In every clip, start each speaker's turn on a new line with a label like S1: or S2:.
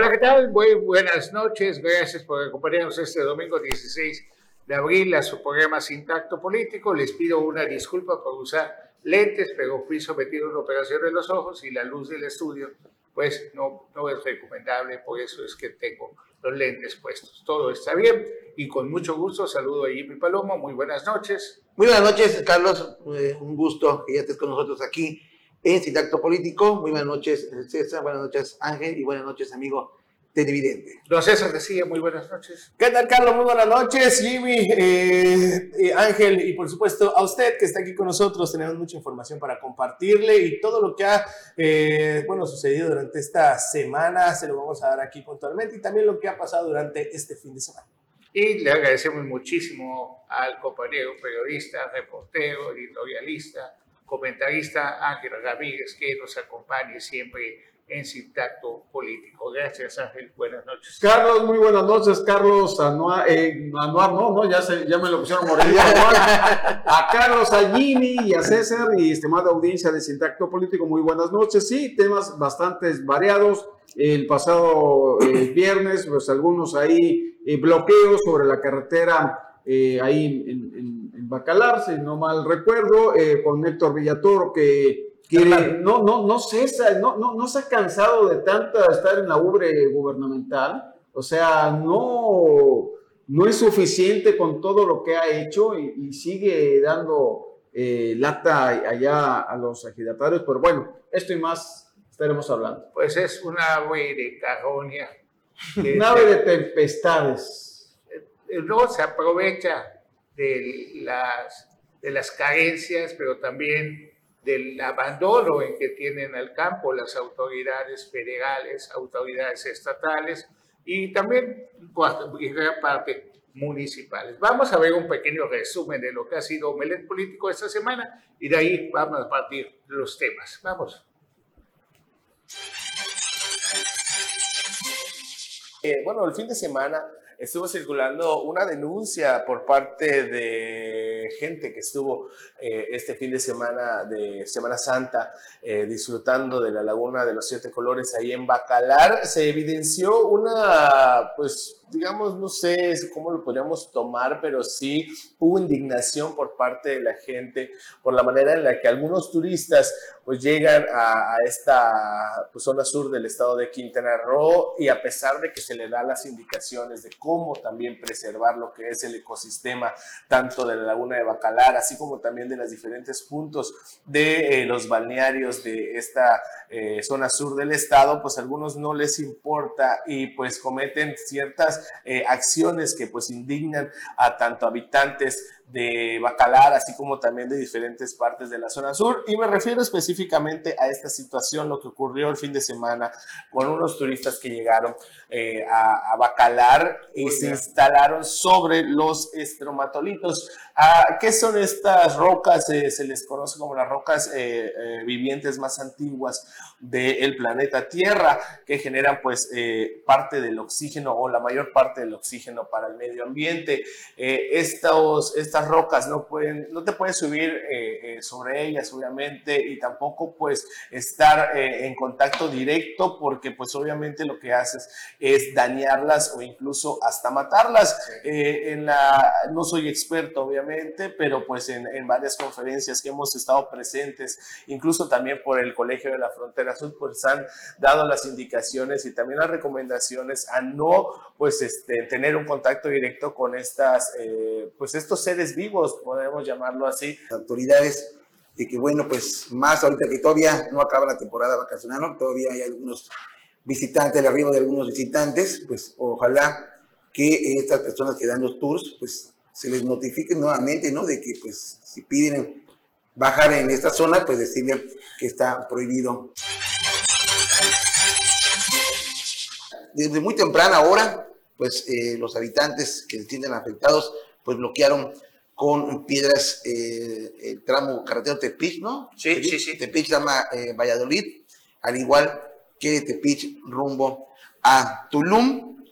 S1: Hola, ¿qué tal? Muy buenas noches. Gracias por acompañarnos este domingo 16 de abril a su programa Sin Tacto Político. Les pido una disculpa por usar lentes, pero fui sometido a una operación de los ojos y la luz del estudio, pues no, no es recomendable, por eso es que tengo los lentes puestos. Todo está bien y con mucho gusto saludo a Jimmy Palomo. Muy buenas noches.
S2: Muy buenas noches, Carlos. Eh, un gusto que ya estés con nosotros aquí en Sintacto Político. Muy buenas noches, César. Buenas noches, Ángel. Y buenas noches, amigo televidente.
S1: Don César decía, muy buenas noches.
S3: ¿Qué tal, Carlos? Muy buenas noches, Jimmy, eh, eh, Ángel, y por supuesto a usted que está aquí con nosotros. Tenemos mucha información para compartirle y todo lo que ha, eh, bueno, sucedido durante esta semana se lo vamos a dar aquí puntualmente y también lo que ha pasado durante este fin de semana.
S1: Y le agradecemos muchísimo al compañero periodista, reportero, editorialista, comentarista Ángel Ramírez, que nos acompañe siempre en Sintacto Político. Gracias, Ángel. Buenas noches.
S4: Carlos, muy buenas noches. Carlos Anuar, eh, Anuar no, no, ya, se, ya me lo pusieron Morello. a Carlos, a Jimmy y a César y estimada audiencia de Sintacto Político, muy buenas noches. Sí, temas bastante variados. El pasado eh, viernes, pues algunos ahí eh, bloqueos sobre la carretera eh, ahí en, en, Bacalar, si no mal recuerdo, eh, con Héctor Villatoro que no, no, no, cesa, no, no, no se ha cansado de tanta estar en la ubre gubernamental, o sea, no, no es suficiente con todo lo que ha hecho y, y sigue dando eh, lata allá a los agitatarios, pero bueno, esto y más estaremos hablando.
S1: Pues es una ave de cajonia.
S4: Nave de tempestades.
S1: No se aprovecha de las, de las carencias, pero también del abandono en que tienen al campo las autoridades federales, autoridades estatales y también en gran parte municipales. Vamos a ver un pequeño resumen de lo que ha sido Omelet Político esta semana y de ahí vamos a partir los temas. Vamos.
S3: Eh, bueno, el fin de semana estuvo circulando una denuncia por parte de gente que estuvo eh, este fin de semana de Semana Santa eh, disfrutando de la Laguna de los Siete Colores ahí en Bacalar. Se evidenció una, pues, digamos, no sé cómo lo podríamos tomar, pero sí hubo indignación por parte de la gente por la manera en la que algunos turistas pues llegan a, a esta pues, zona sur del estado de Quintana Roo y a pesar de que se le da las indicaciones de cómo también preservar lo que es el ecosistema tanto de la laguna de Bacalar, así como también de los diferentes puntos de eh, los balnearios de esta eh, zona sur del estado, pues a algunos no les importa y pues cometen ciertas eh, acciones que pues indignan a tanto habitantes de Bacalar, así como también de diferentes partes de la zona sur. Y me refiero específicamente a esta situación, lo que ocurrió el fin de semana con unos turistas que llegaron eh, a, a, Bacalar y Muy se bien. instalaron sobre los estromatolitos. Ah, ¿Qué son estas rocas? Eh, se les conoce como las rocas eh, vivientes más antiguas del planeta Tierra, que generan pues parte del oxígeno o la mayor parte del oxígeno para el medio ambiente. estos, estas rocas no, pueden, no te puedes subir sobre ellas, obviamente, y tampoco pues estar en contacto directo porque pues obviamente lo que haces es dañarlas o incluso hasta matarlas. Eh, en la, no soy experto, obviamente, pero pues en, en, varias conferencias que hemos estado presentes, incluso también por el Colegio de la Frontera Sur, pues han dado las indicaciones y también las recomendaciones a no pues este, tener un contacto directo con estas, eh, pues estos seres vivos, podemos llamarlo así.
S2: Autoridades de que bueno, pues más ahorita que todavía no acaba la temporada vacacional, ¿no? todavía hay algunos visitantes, el arribo de algunos visitantes, pues ojalá que estas personas que dan los tours, pues se les notifique nuevamente, ¿no? De que pues si piden bajar en esta zona, pues decirle que está prohibido. Desde muy temprana hora, pues eh, los habitantes que se sienten afectados, pues bloquearon con piedras eh, el tramo carretero Tepic, ¿no?
S1: Sí,
S2: Tepic,
S1: sí, sí.
S2: Tepic llama eh, Valladolid, al igual que Tepic rumbo a Tulum.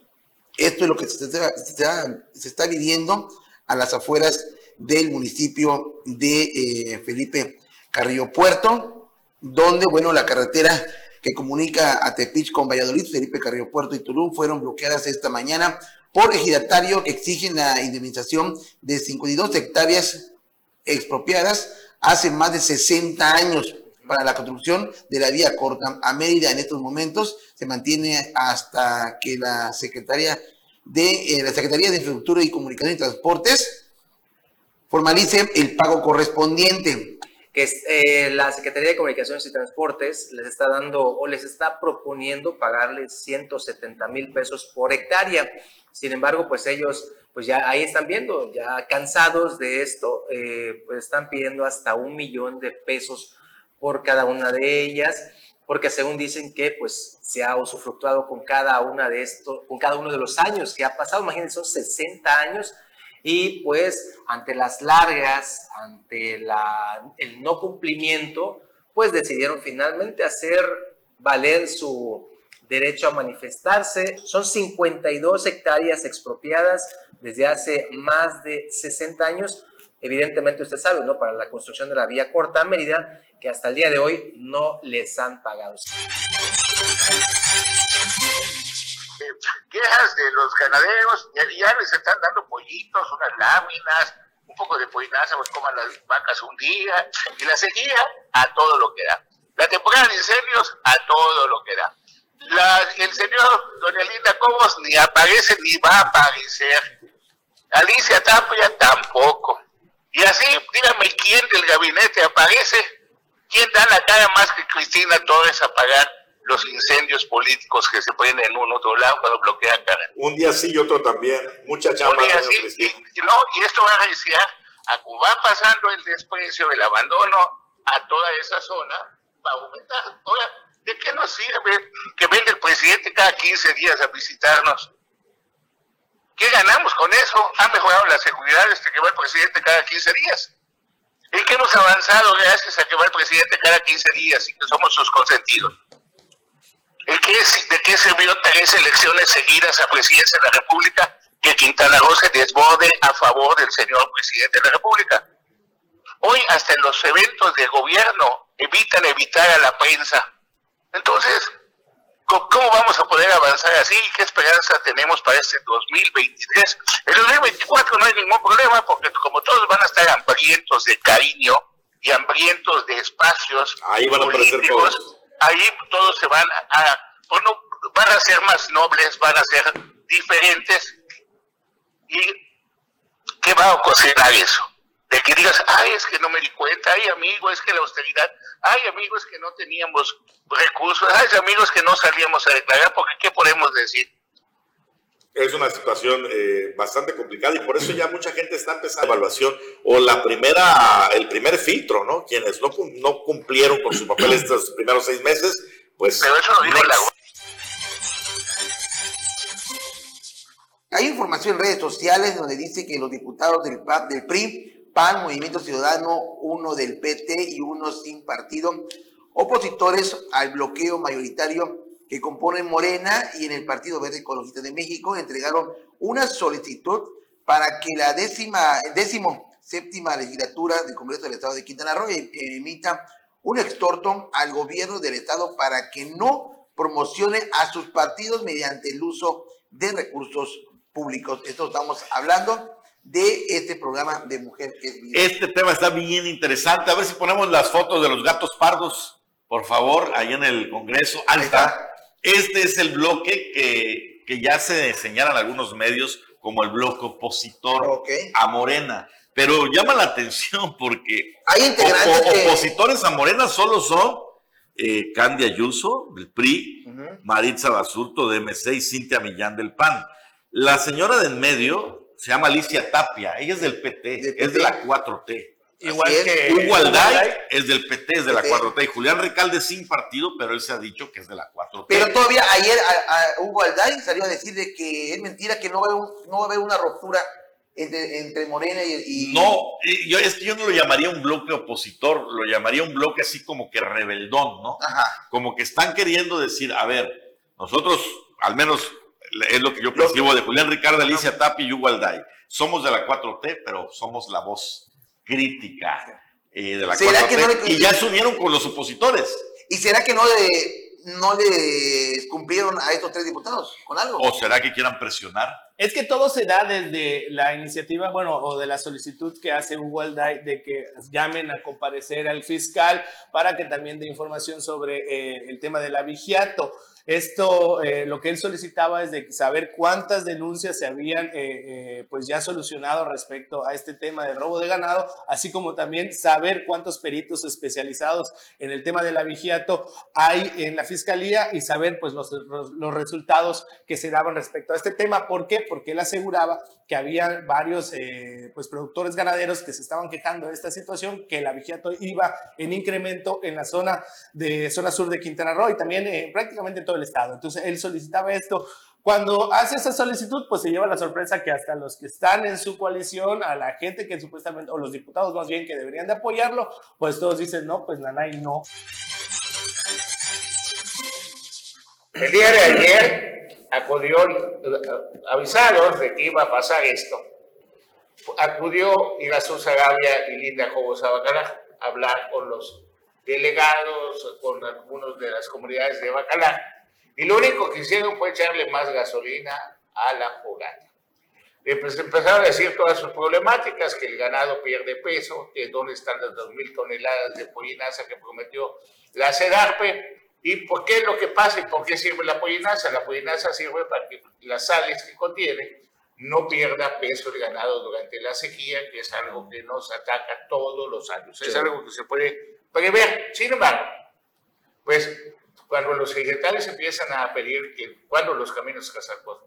S2: Esto es lo que se está, se está, se está viviendo a las afueras del municipio de eh, Felipe Carrillo Puerto, donde, bueno, la carretera que comunica a Tepich con Valladolid, Felipe Carrillo Puerto y Tulum fueron bloqueadas esta mañana por ejidatario que exigen la indemnización de 52 hectáreas expropiadas hace más de 60 años para la construcción de la vía corta a Mérida en estos momentos se mantiene hasta que la Secretaría de eh, la Secretaría de Infraestructura y Comunicación y Transportes formalice el pago correspondiente.
S5: Que eh, la Secretaría de Comunicaciones y Transportes les está dando o les está proponiendo pagarles 170 mil pesos por hectárea. Sin embargo, pues ellos, pues ya ahí están viendo, ya cansados de esto, eh, pues están pidiendo hasta un millón de pesos por cada una de ellas, porque según dicen que pues se ha usufructuado con cada una de estos, con cada uno de los años que ha pasado, imagínense, son 60 años y pues ante las largas, ante la, el no cumplimiento, pues decidieron finalmente hacer valer su derecho a manifestarse. Son 52 hectáreas expropiadas desde hace más de 60 años. Evidentemente usted sabe, ¿no? Para la construcción de la vía corta a Mérida, que hasta el día de hoy no les han pagado
S1: quejas de los ganaderos, ya, ya les están dando pollitos, unas láminas, un poco de pollinaza, pues coman las vacas un día, y la sequía a todo lo que da. La temporada de incendios a todo lo que da. El señor Doña Linda Cobos ni aparece ni va a aparecer. Alicia Tapia tampoco. Y así, dígame quién del gabinete aparece, quién da la cara más que Cristina Torres a pagar los incendios políticos que se ponen en un otro lado cuando bloquean cara.
S6: Un día sí y otro también. Mucha chamba.
S1: y, no, y esto va a decir, a Cuba pasando el desprecio, el abandono a toda esa zona, va a aumentar. Ahora, ¿de qué nos sirve que venga el presidente cada 15 días a visitarnos? ¿Qué ganamos con eso? ¿Ha mejorado la seguridad este que va el presidente cada 15 días? ¿En qué hemos avanzado gracias a que va el presidente cada 15 días y que somos sus consentidos? ¿De qué sirvió tres elecciones seguidas a presidencia de la República que Quintana Roo se desborde a favor del señor presidente de la República? Hoy hasta en los eventos de gobierno evitan evitar a la prensa. Entonces, ¿cómo vamos a poder avanzar así? ¿Qué esperanza tenemos para este 2023? En el 2024 no hay ningún problema porque como todos van a estar hambrientos de cariño y hambrientos de espacios
S6: Ahí van a políticos,
S1: ahí todos se van a, van a ser más nobles, van a ser diferentes. ¿Y qué va a ocasionar eso? De que digas, ay, es que no me di cuenta, ay, amigo, es que la austeridad, ay, amigo, es que no teníamos recursos, ay, amigos, que no salíamos a declarar, porque ¿qué podemos decir?
S6: Es una situación eh, bastante complicada y por eso ya mucha gente está empezando la evaluación o la primera, el primer filtro, ¿no? Quienes no, no cumplieron con su papel estos primeros seis meses, pues...
S1: Pero eso lo dijo la...
S2: Hay información en redes sociales donde dice que los diputados del, del PRI, PAN, Movimiento Ciudadano, uno del PT y uno sin partido, opositores al bloqueo mayoritario que componen Morena y en el Partido Verde Ecologista de México entregaron una solicitud para que la décima, décimo séptima legislatura del Congreso del Estado de Quintana Roo eh, emita un exhorto al gobierno del Estado para que no promocione a sus partidos mediante el uso de recursos públicos. Esto estamos hablando de este programa de Mujer que es
S6: Este tema está bien interesante. A ver si ponemos las fotos de los gatos pardos, por favor, ahí en el Congreso. Ahí está. Este es el bloque que, que ya se señalan algunos medios como el bloque opositor a Morena. Pero llama la atención porque
S2: hay integrantes
S6: opositores a Morena solo son eh, Candy Ayuso del PRI, Maritza Basurto de MC y Cintia Millán del PAN. La señora de en medio se llama Alicia Tapia, ella es del PT, es de la 4T.
S5: Igual que
S6: Hugo Alday es del PT, es de la 4T. Y Julián Recalde sin partido, pero él se ha dicho que es de la 4T.
S2: Pero todavía ayer a, Hugo Alday salió a decir de que es mentira, que no va a haber, no va a haber una ruptura entre, Morena y,
S6: No, yo, es que yo no lo llamaría un bloque opositor, lo llamaría un bloque así como que rebeldón, ¿no?
S2: Ajá.
S6: Como que están queriendo decir, a ver, nosotros, al menos es lo que yo percibo de Julián Ricardo, Alicia Tapi y Hugo Alday. Somos de la 4T, pero somos la voz crítica eh, de la 4 y ya se unieron con los opositores.
S2: ¿Y será que no de no le cumplieron a estos tres diputados con algo.
S6: ¿O será que quieran presionar?
S3: Es que todo se da desde la iniciativa, bueno, o de la solicitud que hace Hugo Alday de que llamen a comparecer al fiscal para que también dé información sobre eh, el tema del abigiato. Esto, eh, lo que él solicitaba es de saber cuántas denuncias se habían eh, eh, pues ya solucionado respecto a este tema de robo de ganado, así como también saber cuántos peritos especializados en el tema del abigiato hay en la fiscalía y saber pues los, los, resultados que se daban respecto a este tema. ¿Por qué? Porque él aseguraba que había varios pues productores ganaderos que se estaban quejando de esta situación, que el abigiato iba en incremento en la zona de zona sur de Quintana Roo y también prácticamente todo Estado. Entonces, él solicitaba esto. Cuando hace esa solicitud, pues se lleva la sorpresa que hasta los que están en su coalición, a la gente que supuestamente, o los diputados más bien que deberían de apoyarlo, pues todos dicen, no, pues Nanay no.
S1: El día de ayer acudió, avisados de que iba a pasar esto, acudió Irazú Sarabia y Linda Jobos Abacalá a hablar con los delegados, con algunos de las comunidades de Bacalá, y lo único que hicieron fue echarle más gasolina a la fogata. Pues empezaron a decir todas sus problemáticas, que el ganado pierde peso, que dónde están las 2.000 toneladas de pollinaza que prometió la CEDARPE, y por qué es lo que pasa y por qué sirve la pollinaza. La pollinaza sirve para que las sales que contiene no pierda peso el ganado durante la sequía, que es algo que nos ataca todos los años. Es algo que se puede prever. Sin embargo, pues cuando los vegetales empiezan a pedir que cuando los caminos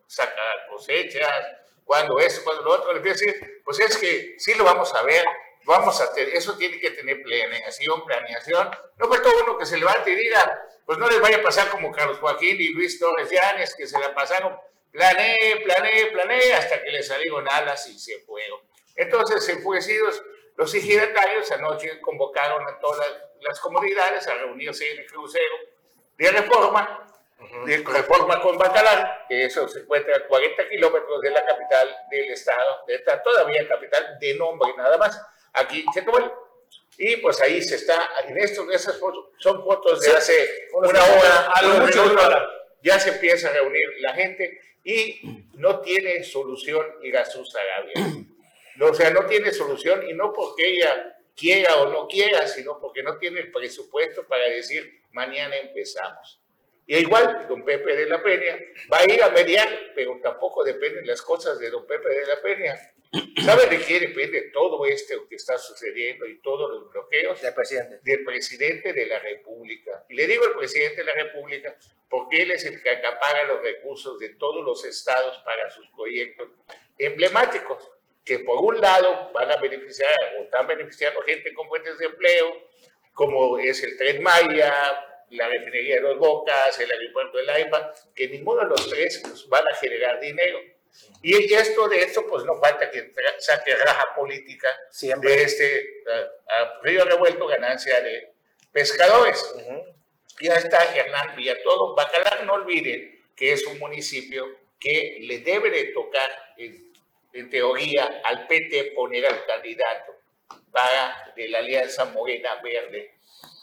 S1: sacan cosechas, cuando esto, cuando lo otro, le empieza a decir, pues es que sí lo vamos a ver, vamos a tener, eso tiene que tener planeación, planeación. No falta uno que se levante y diga, pues no les vaya a pasar como Carlos Joaquín y Luis Torres Llanes, que se la pasaron, planeé, planeé, planeé, hasta que les salieron alas y se fueron. Entonces, enfurecidos, los ejidatarios anoche convocaron a todas las comunidades a reunirse en el crucero de reforma, de reforma con Bacalar, que eso se encuentra a 40 kilómetros de la capital del estado, de esta todavía capital de nombre nada más, aquí Chetumal. Y pues ahí se está, en estos, esas fotos, son fotos de hace una hora, a lo mucho una hora, ya se empieza a reunir la gente y no tiene solución Irazú Sarabia. No, o sea, no tiene solución y no porque ella quiera o no quiera, sino porque no tiene el presupuesto para decir mañana empezamos. Y igual, don Pepe de la Peña va a ir a mediar, pero tampoco dependen las cosas de don Pepe de la Peña. ¿Sabe de qué depende todo esto que está sucediendo y todos los bloqueos?
S5: Del presidente.
S1: Del presidente de la República. Y le digo al presidente de la República porque él es el que acapara los recursos de todos los estados para sus proyectos emblemáticos, que por un lado van a beneficiar o están beneficiando gente con fuentes de empleo, como es el Tren Maya, la refinería de Dos Bocas, el aeropuerto de Laipa, que ninguno de los tres pues, van a generar dinero. Y esto de esto, pues no falta que saque raja política
S5: Siempre.
S1: de este a, río revuelto, ganancia de pescadores. Ya está Hernán Villatodo. Bacalar, no olviden que es un municipio que le debe de tocar, en, en teoría, al PT poner al candidato para de la Alianza Morena Verde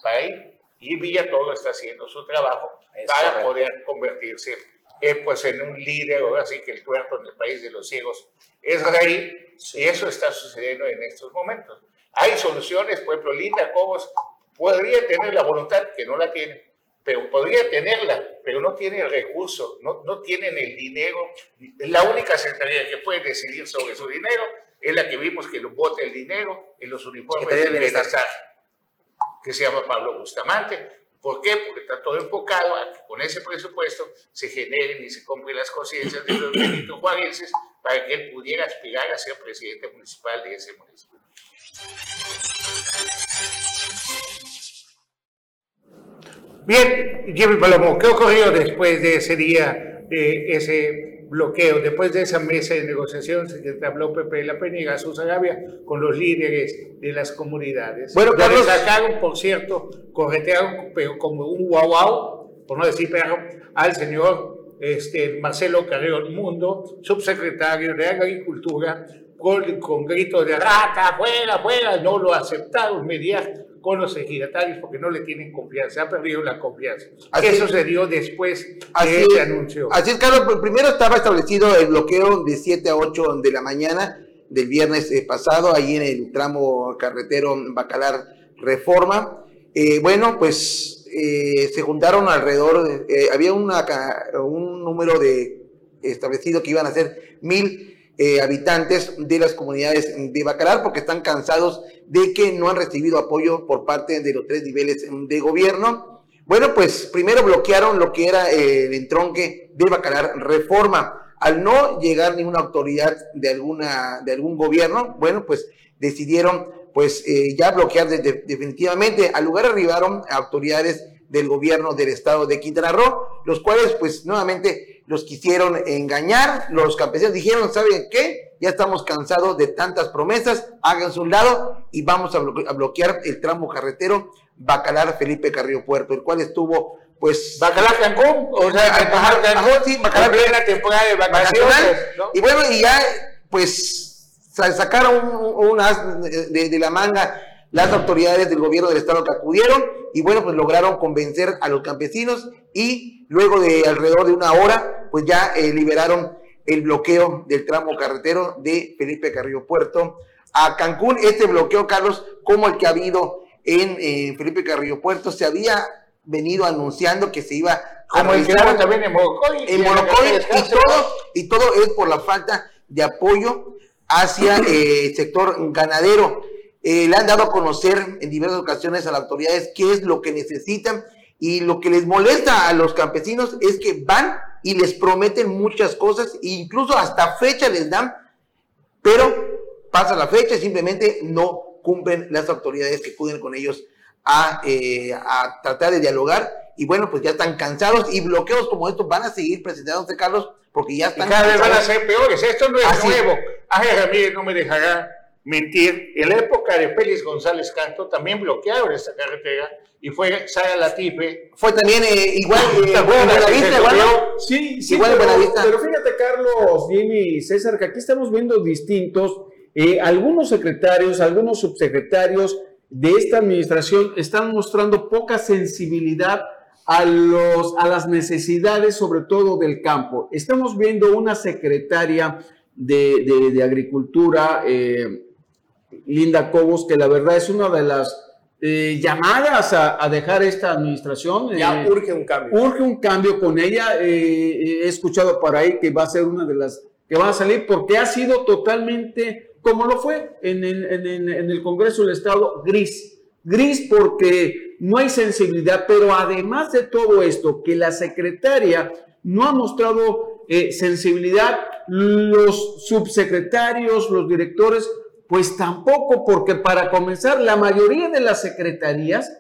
S1: para ir. Y Villatodo está haciendo su trabajo
S5: Es
S1: para
S5: correcto.
S1: poder convertirse eh, pues en un líder, ahora sí que el tuerto en el país de los ciegos es rey, y eso está sucediendo en estos momentos. Hay soluciones, por ejemplo, Linda Cobos podría tener la voluntad, que no la tiene, pero podría tenerla, pero no tiene el recurso, no, no tienen el dinero. La única secretaría que puede decidir sobre su dinero es la que vimos que lo bota el dinero en los uniformes del
S5: Bienestar.
S1: que se llama Pablo Bustamante. ¿Por qué? Porque está todo enfocado a que con ese presupuesto se generen y se compren las conciencias de los benito para que él pudiera aspirar a ser presidente municipal de ese municipio. Bien, Jimmy Palomo, ¿qué ocurrió después de ese día, de ese bloqueo, después de esa mesa de negociación que habló Pepe de la Peña y Jesús Agavia con los líderes de las comunidades?
S4: Bueno, Carlos-
S1: sacaron, por cierto, corretearon pero como un guau guau, por no decir perro, al señor este, Marcelo Carrero Mundo, subsecretario de Agricultura, con, con gritos de rata, fuera, fuera, no lo aceptaron mediante con los ejidatarios porque no le tienen confianza, se ha perdido la confianza.
S2: Así
S1: ¿Qué
S2: es.
S1: sucedió después
S2: Así
S1: de
S2: es.
S1: ese anuncio?
S2: Así es, Carlos. Primero estaba establecido el bloqueo de 7 a 8 de la mañana del viernes eh, pasado, ahí en el tramo carretero Bacalar Reforma. Eh, bueno, pues eh, se juntaron alrededor, de- eh, había una, un número de establecido que iban a ser mil eh, habitantes de las comunidades de Bacalar porque están cansados de que no han recibido apoyo por parte de los tres niveles de gobierno. Bueno, pues primero bloquearon lo que era eh, el entronque de Bacalar Reforma. Al no llegar ninguna autoridad de, alguna, de algún gobierno, bueno, pues decidieron pues eh, ya bloquear de- de- definitivamente. Al lugar arribaron autoridades del gobierno del estado de Quintana Roo, los cuales pues nuevamente los quisieron engañar. Los campesinos dijeron, ¿saben qué? Ya estamos cansados de tantas promesas, háganse un lado y vamos a, bloque- a bloquear el tramo carretero Bacalar Felipe Carrillo Puerto, el cual estuvo pues...
S1: Bacalar Cancún, o sea,
S2: Ajá,
S1: Bacalar Cancún,
S2: sí, Bacalar
S1: en plena temporada de vacaciones.
S2: Y bueno, y ya, pues, sa- sacaron un, un as de, de la manga las autoridades del gobierno del estado que acudieron y bueno, pues lograron convencer a los campesinos y luego de alrededor de una hora, pues ya eh, liberaron el bloqueo del tramo carretero de Felipe Carrillo Puerto a Cancún. Este bloqueo, Carlos, como el que ha habido en eh, Felipe Carrillo Puerto, se había venido anunciando que se iba a
S1: Como el que
S2: realizar
S1: hubo también en Morocoy.
S2: en Morocoy y todo, y todo es por la falta de apoyo hacia eh, el sector ganadero. Eh, le han dado a conocer en diversas ocasiones a las autoridades qué es lo que necesitan y lo que les molesta a los campesinos es que van y les prometen muchas cosas e incluso hasta fecha les dan, pero pasa la fecha y simplemente no cumplen las autoridades que acuden con ellos a, eh, a tratar de dialogar y bueno, pues ya están cansados y bloqueos como estos van a seguir presentándose, Carlos, porque ya
S1: Y
S2: están
S1: cada vez van a ser peores. Esto no es
S2: Así.
S1: nuevo. Ángel Ramírez no me dejará mentir. En la época de Félix González Canto también bloquearon esta carretera y fue Sara Latife.
S2: Fue también eh, igual, eh,
S1: ¿Te acuerdas
S2: en Buenavista, igual.
S4: Sí, sí,
S2: Igual en
S4: pero,
S2: Buenavista.
S4: pero fíjate, Carlos, Jimmy y César, que aquí estamos viendo distintos. eh, algunos secretarios, algunos subsecretarios de esta administración están mostrando poca sensibilidad a, los, a las necesidades, sobre todo del campo. Estamos viendo una secretaria de, de- de Agricultura, eh, Linda Cobos, que la verdad es una de las eh, llamadas a, a dejar esta administración.
S3: Ya
S4: eh,
S3: urge un cambio.
S4: urge un cambio con ella. eh, he escuchado por ahí que va a ser una de las que van a salir porque ha sido totalmente como lo fue en el, en el- en el Congreso del Estado, gris. Gris porque no hay sensibilidad, pero además de todo esto, que la secretaria no ha mostrado eh, sensibilidad, los subsecretarios, los directores, pues tampoco, porque para comenzar, la mayoría de las secretarías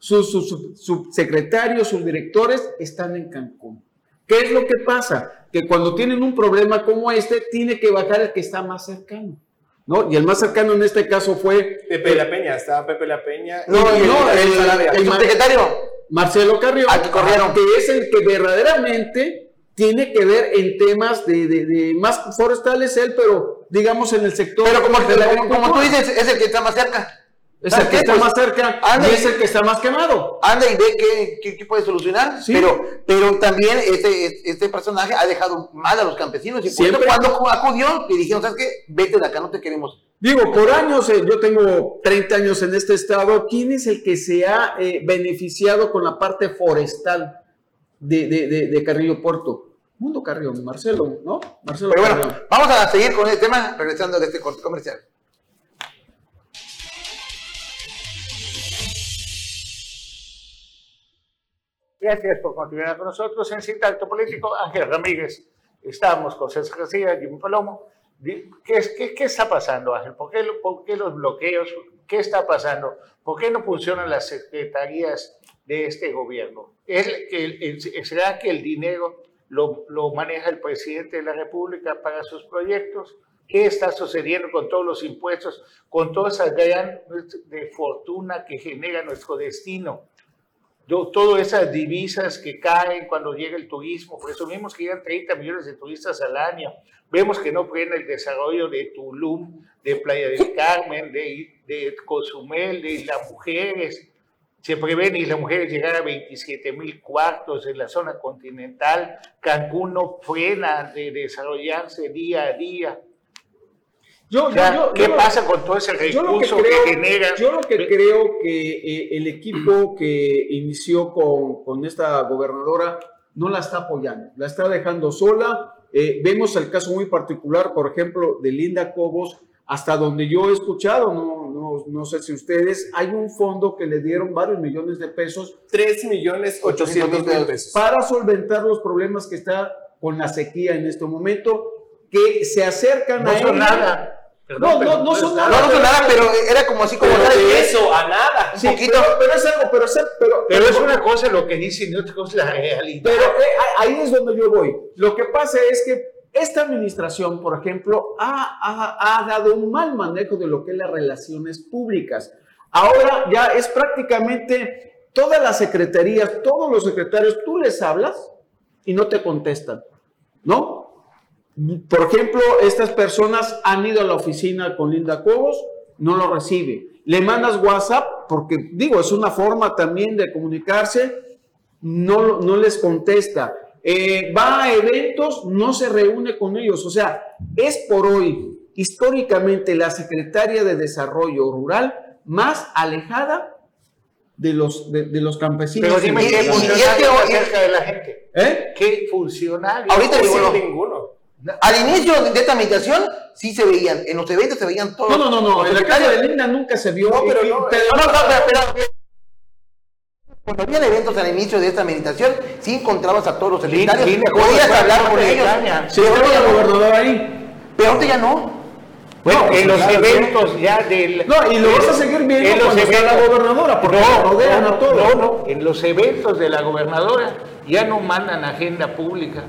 S4: sus, sus- sus subsecretarios, sus directores están en Cancún. ¿Qué es lo que pasa? Que cuando tienen un problema como este, tiene que bajar el que está más cercano. ¿no? Y el más cercano en este caso fue
S3: Pepe La Peña, estaba Pepe La Peña.
S2: No,
S3: y-
S2: no, el, el subsecretario.
S4: Marcelo Carrión,
S2: Al que corrieron.
S4: que es el que verdaderamente tiene que ver en temas de, de- de más forestales él, pero digamos en el sector
S2: Pero como,
S4: de la
S2: como, como tú dices, es el que está más cerca.
S4: es el
S2: ¿sabes
S4: que está
S2: Pues,
S4: más cerca
S2: anda
S4: y es el que está más quemado.
S2: Anda y ve qué, puede solucionar.
S4: Sí.
S2: Pero, pero también este, este personaje ha dejado mal a los campesinos. Y
S4: Siempre.
S2: cuando acudió, le dijeron, ¿sabes qué? Vete de acá, no te queremos.
S4: Digo, por años, eh, yo tengo 30 años en este estado, ¿quién es el que se ha eh, beneficiado con la parte forestal de, de- de- de Carrillo Puerto? Mundo Carrión, Marcelo, ¿no? Marcelo
S2: Pero bueno,
S4: Carrión.
S2: vamos a seguir con el tema, regresando de este corte comercial.
S1: Gracias por continuar con nosotros en Cita Acto Político. Ángel Ramírez, estamos con César García, Jimmy Palomo. ¿Qué, es- qué, qué está pasando, Ángel? ¿Por qué, lo- ¿Por qué los bloqueos? ¿Qué está pasando? ¿Por qué no funcionan las secretarías de este gobierno? ¿Es el- el- ¿Será que el dinero lo, lo maneja el presidente de la República para sus proyectos? ¿Qué está sucediendo con todos los impuestos, con toda esa gran de fortuna que genera nuestro destino? todas esas divisas que caen cuando llega el turismo, vemos que llegan 30 millones de turistas al año, vemos que no frena el desarrollo de Tulum, de Playa del Carmen, de, de Cozumel, de Islas Mujeres, se prevén y las mujeres llegar a 27 mil cuartos en la zona continental. Cancún no frena de desarrollarse día a día. Yo, ¿Qué pasa con todo ese recurso que, genera?
S4: Yo lo que creo que eh, el equipo que inició con, con, esta gobernadora no la está apoyando, la está dejando sola. Eh, vemos el caso muy particular, por ejemplo, de Linda Cobos, hasta donde yo he escuchado, no, no, no, sé si ustedes, hay un fondo que le dieron varios millones de pesos.
S3: 3 millones 800 mil pesos.
S4: Para solventar los problemas que está con la sequía en este momento, que se acercan
S1: no a son nada.
S2: no, no, no, son nada. No, no son nada, pero era como así como
S3: de eso a nada.
S4: Sí, poquito. Pero, es algo, pero, pero,
S1: pero, es una cosa lo que dicen y otra cosa la realidad.
S4: Pero eh, ahí es donde yo voy. Lo que pasa es que esta administración, por ejemplo, ha, dado un mal manejo de lo que es las relaciones públicas. Ahora ya es prácticamente todas las secretarías, todos los secretarios, tú les hablas y no te contestan, ¿no? Por ejemplo, estas personas han ido a la oficina con Linda Cobos, no lo recibe. Le mandas WhatsApp, porque digo, es una forma también de comunicarse, no, no les contesta. Eh, va a eventos, no se reúne con ellos. O sea, es por hoy históricamente la secretaria de Desarrollo Rural más alejada de los, de, los campesinos.
S1: Pero dime, ¿qué funcionario cerca de la gente? ¿Eh? ¿Qué funcionario?
S2: Ahorita ninguno. ninguno. Al inicio de esta meditación sí se veían, en los eventos se veían todos.
S4: No, no, no, no. en la casa de Linda nunca se vio.
S2: No, pero no, pero, no, no, pero, cuando había eventos al inicio de esta meditación, sí encontrabas a todos los secretarios, podías hablar con ellos.
S4: Sí, estaba el gobernador ahí.
S2: Pero ahorita ya no.
S1: Bueno, en los eventos ya del...
S4: No, y lo vas a seguir viendo en los cuando eventos, la gobernadora, porque no, rodean
S1: no,
S4: a todos.
S1: No, no, en los eventos de la gobernadora ya no mandan agenda pública.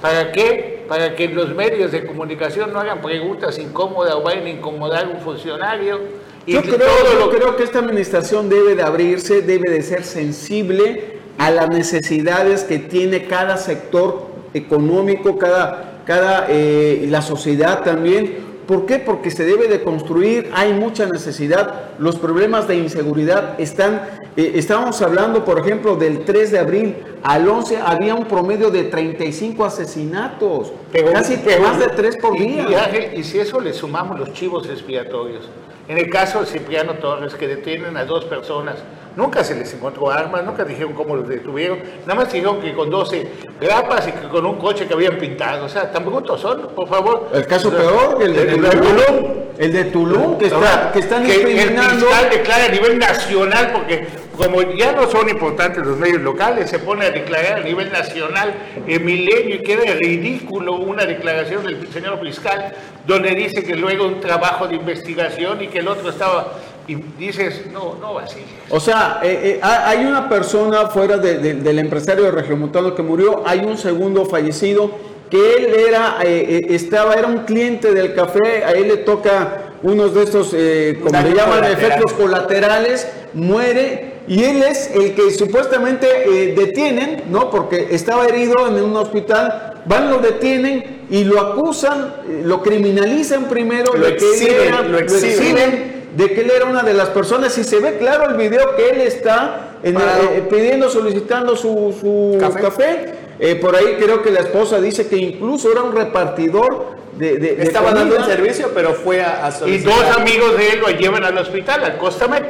S1: ¿Para qué? Para que los medios de comunicación no hagan preguntas incómodas o vayan a incomodar a un funcionario
S4: yo creo, creo que esta administración debe de abrirse, debe de ser sensible a las necesidades que tiene cada sector económico, cada, cada eh, la sociedad también. ¿Por qué? Porque se debe de construir, hay mucha necesidad, los problemas de inseguridad están, eh, estábamos hablando, por ejemplo, del 3 de abril al 11 había un promedio de 35 asesinatos, casi más de 3 por día.
S1: y si eso le sumamos los chivos expiatorios, en el caso de Cipriano Torres, que detienen a dos personas, nunca se les encontró armas, nunca dijeron cómo los detuvieron, nada más dijeron que con 12 grapas y que con un coche que habían pintado. O sea, tan brutos son, por favor.
S4: El caso peor, el de, Tulum. El de Tulum, que, está, que están que
S1: El fiscal declara a nivel nacional, porque como ya no son importantes los medios locales, se pone a declarar a nivel nacional en milenio y queda ridículo una declaración del señor fiscal donde dice que luego un trabajo de investigación y que el otro estaba y dices, no, no va así.
S4: O sea, eh, eh, hay una persona fuera del empresario de Regiomontano que murió, hay un segundo fallecido que él era, eh, estaba, era un cliente del café, a él le toca unos de estos, como le llaman, efectos colaterales, muere y él es el que supuestamente detienen, ¿no? Porque estaba herido en un hospital, van, lo detienen y lo acusan, lo criminalizan primero,
S3: lo exhiben, lo exhiben
S4: de que él era una de las personas y se ve claro el video que él está eh, pidiendo, solicitando su, café. Eh, por ahí creo que la esposa dice que incluso era un repartidor de,
S3: Estaba dando el servicio, pero fue a,
S1: solicitar. Y dos amigos de él lo llevan al hospital, al Costamed.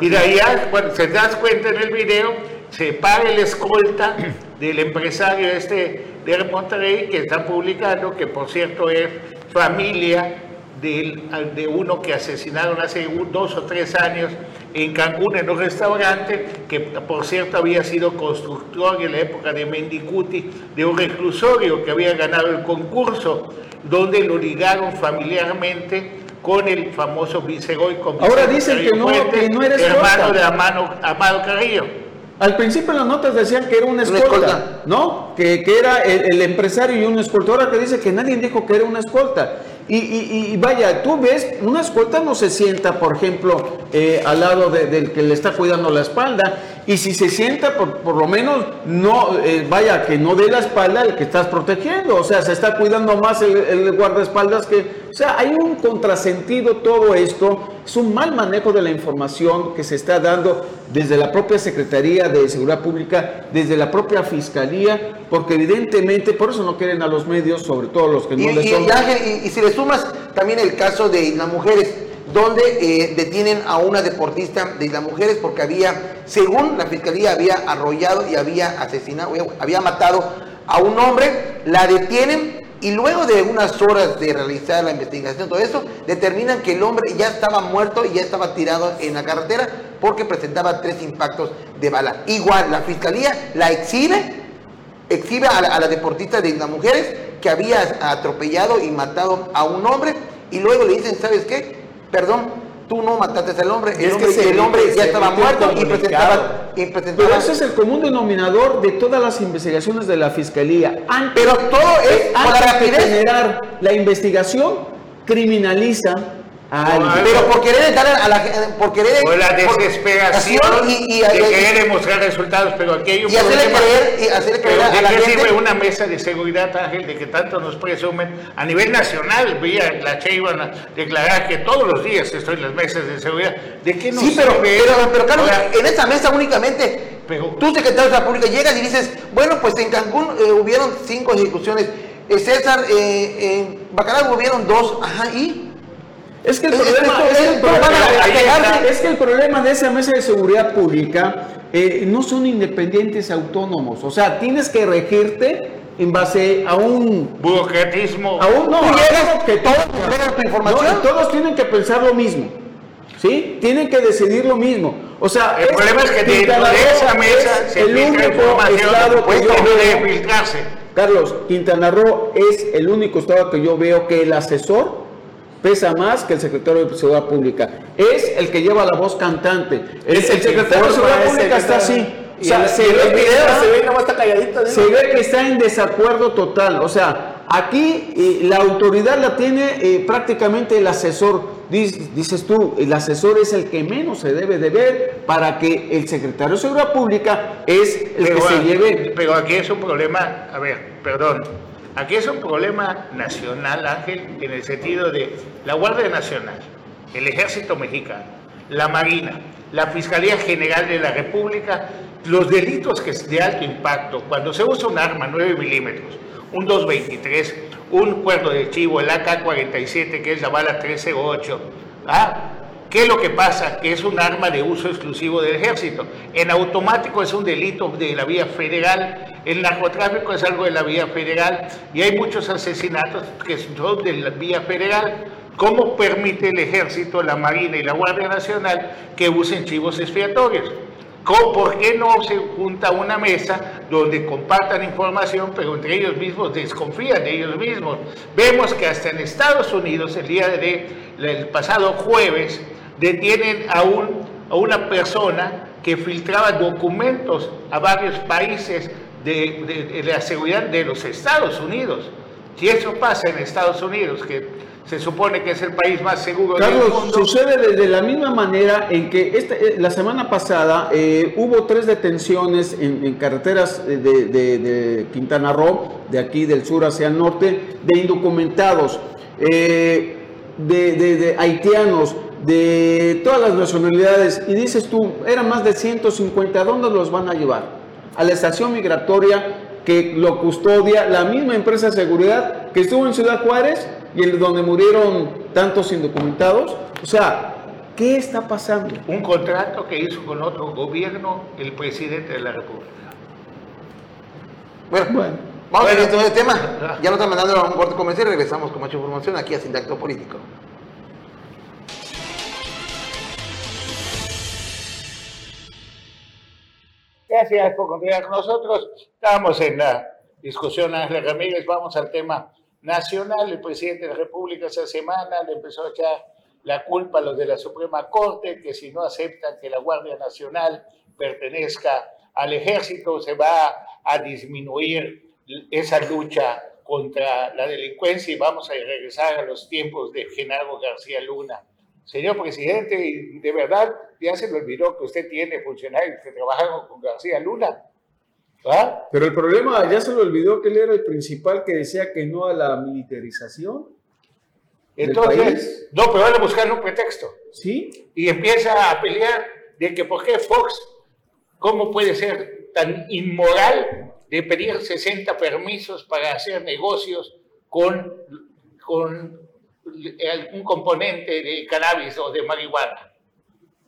S1: Y de ahí, bueno, se das cuenta en el video, se paga el escolta del empresario este de Monterrey que están publicando, que por cierto es familia de, uno que asesinaron hace dos o tres años en Cancún en un restaurante que por cierto había sido constructor en la época de Mendicuti de un reclusorio que había ganado el concurso donde lo ligaron familiarmente con el famoso viceroy
S4: Ahora dicen que no, que no eres
S1: hermano de Amado Carrillo.
S4: Al principio las notas decían que era un escolta, ¿no? Que, que era el, empresario y un escolta. Ahora te dice que nadie dijo que era una escolta. Y, vaya, tú ves, una escolta no se sienta, por ejemplo, eh, al lado del que le está cuidando la espalda. Y si se sienta, por, por lo menos, no eh, vaya, que no dé la espalda al que estás protegiendo. O sea, se está cuidando más el, el guardaespaldas que... O sea, hay un contrasentido todo esto. Es un mal manejo de la información que se está dando desde la propia Secretaría de Seguridad Pública, desde la propia Fiscalía, porque evidentemente, por eso no quieren a los medios, sobre todo los que no
S2: Y,
S4: les son...
S2: y Ángel, y- y si le sumas también el caso de las mujeres, donde eh, detienen a una deportista de las mujeres porque había, según la fiscalía, había arrollado y había asesinado, había matado a un hombre, la detienen y luego de unas horas de realizar la investigación, todo eso, determinan que el hombre ya estaba muerto y ya estaba tirado en la carretera porque presentaba tres impactos de bala. Igual, la fiscalía la exhibe exhibe a la, a la deportista de las mujeres que había atropellado y matado a un hombre y luego le dicen, ¿sabes qué? Perdón, tú no mataste al hombre, el
S3: es que se
S2: el hombre ya estaba muerto y presentaba, y
S4: Pero ese es el común denominador de todas las investigaciones de la Fiscalía. Antes,
S2: Pero todo es
S4: antes de
S2: rapidez.
S4: generar la investigación, criminaliza a alguien.
S2: pero por querer dar a la gente, por querer
S1: O la
S2: por-
S1: desesperación
S2: y, y,
S1: de
S2: y-
S1: querer demostrar resultados, pero aquí hay un
S2: y hacerle creer y hacerle
S1: Pero
S2: creer a
S1: ¿de
S2: la
S1: qué
S2: gente
S1: sirve una mesa de seguridad, Ángel, de que tanto nos presumen? A nivel nacional, vía la Che iban a declarar que todos los días estoy en las mesas de seguridad. ¿De qué nos
S2: Sí, pero,
S1: sirve?
S2: pero, pero Carlos,
S1: Ahora,
S2: en esa mesa únicamente,
S1: Pero-
S2: tú secretario de la Pública llegas y dices, bueno, pues en Cancún eh, hubieron cinco ejecuciones, César, eh, en Bacalar hubieron dos, ajá, y...
S4: Es que el
S2: Es-
S4: problema, de esa mesa de seguridad pública eh, no son independientes autónomos. O sea, tienes que regirte en base a un
S1: burocratismo.
S4: a un no,
S2: llegas,
S4: que
S2: todos tu información.
S4: todos tienen que pensar lo mismo. ¿Sí? Tienen que decidir lo mismo. O sea,
S1: El problema es que de esa mesa
S4: es
S1: se
S4: el único estado que
S1: que
S4: yo
S1: no
S4: veo-
S1: debe filtrarse.
S4: Carlos, Quintana Roo es el único estado que yo veo que el asesor pesa más que el secretario de Seguridad Pública. Es el que lleva la voz cantante. El,
S3: Es
S4: el secretario de Seguridad Pública está así. O sea, se ve que está-
S3: se ve y nomás está calladito.
S4: se
S3: digo.
S4: ve que está en desacuerdo total. O sea, aquí eh, la autoridad la tiene eh, prácticamente el asesor. Dices, dices tú, el asesor es el que menos se debe de ver para que el secretario de Seguridad Pública es el que se lleve.
S1: pero aquí es un problema, a ver, perdón, aquí es un problema nacional, Ángel, en el sentido de la Guardia Nacional, el Ejército Mexicano, la Marina, la Fiscalía General de la República, los delitos que es de alto impacto, cuando se usa un arma 9 milímetros, un 223, un cuerno de chivo, el AK-47, que es la bala 308, ¿ah? ¿Qué es lo que pasa? Que es un arma de uso exclusivo del ejército. En automático es un delito de la vía federal. El narcotráfico es algo de la vía federal. Y hay muchos asesinatos que son de la vía federal. ¿Cómo permite el ejército, la Marina y la Guardia Nacional que usen chivos expiatorios? ¿Cómo- ¿Por qué no se junta una mesa donde compartan información, pero entre ellos mismos desconfían de ellos mismos? Vemos que hasta en Estados Unidos, el día de, el pasado jueves, detienen a, un, a una persona que filtraba documentos a varios países de, de- de la seguridad de los Estados Unidos. Si eso pasa en Estados Unidos, que se supone que es el país más seguro del
S4: Carlos,
S1: mundo,
S4: sucede de, la misma manera en que esta- eh, la semana pasada eh, hubo tres detenciones en, en carreteras de, de- de Quintana Roo, de aquí del sur hacia el norte, de indocumentados, eh, de haitianos, de todas las nacionalidades. Y dices tú, eran más de 150, ¿a dónde los van a llevar? A la estación migratoria que lo custodia la misma empresa de seguridad que estuvo en Ciudad Juárez y en donde murieron tantos indocumentados. O sea, ¿qué está pasando?
S1: un contrato que hizo con otro gobierno el presidente de la República.
S2: Bueno,
S4: Bueno,
S2: vamos
S1: Bueno.
S2: a ver este tema. Ya nos están mandando a un corte comercial y regresamos con mucha información aquí a Sindacto Político.
S1: Gracias por continuar con nosotros. Estamos en la discusión, Ángel Ramírez. Vamos al tema nacional. El presidente de la República esa semana le empezó a echar la culpa a los de la Suprema Corte, que si no aceptan que la Guardia Nacional pertenezca al ejército, se va a disminuir esa lucha contra la delincuencia y vamos a regresar a los tiempos de Genaro García Luna. Señor presidente, de verdad ya se me olvidó que usted tiene funcionarios que trabajan con García Luna. ¿Ah?
S4: Pero el problema, ya se le olvidó que él era el principal que decía que no a la militarización.
S1: Entonces, no, pero van a buscar un pretexto.
S4: Sí,
S1: Y empieza a pelear de que por qué Fox, ¿cómo puede ser tan inmoral de pedir 60 permisos para hacer negocios con, con un componente de cannabis o de marihuana?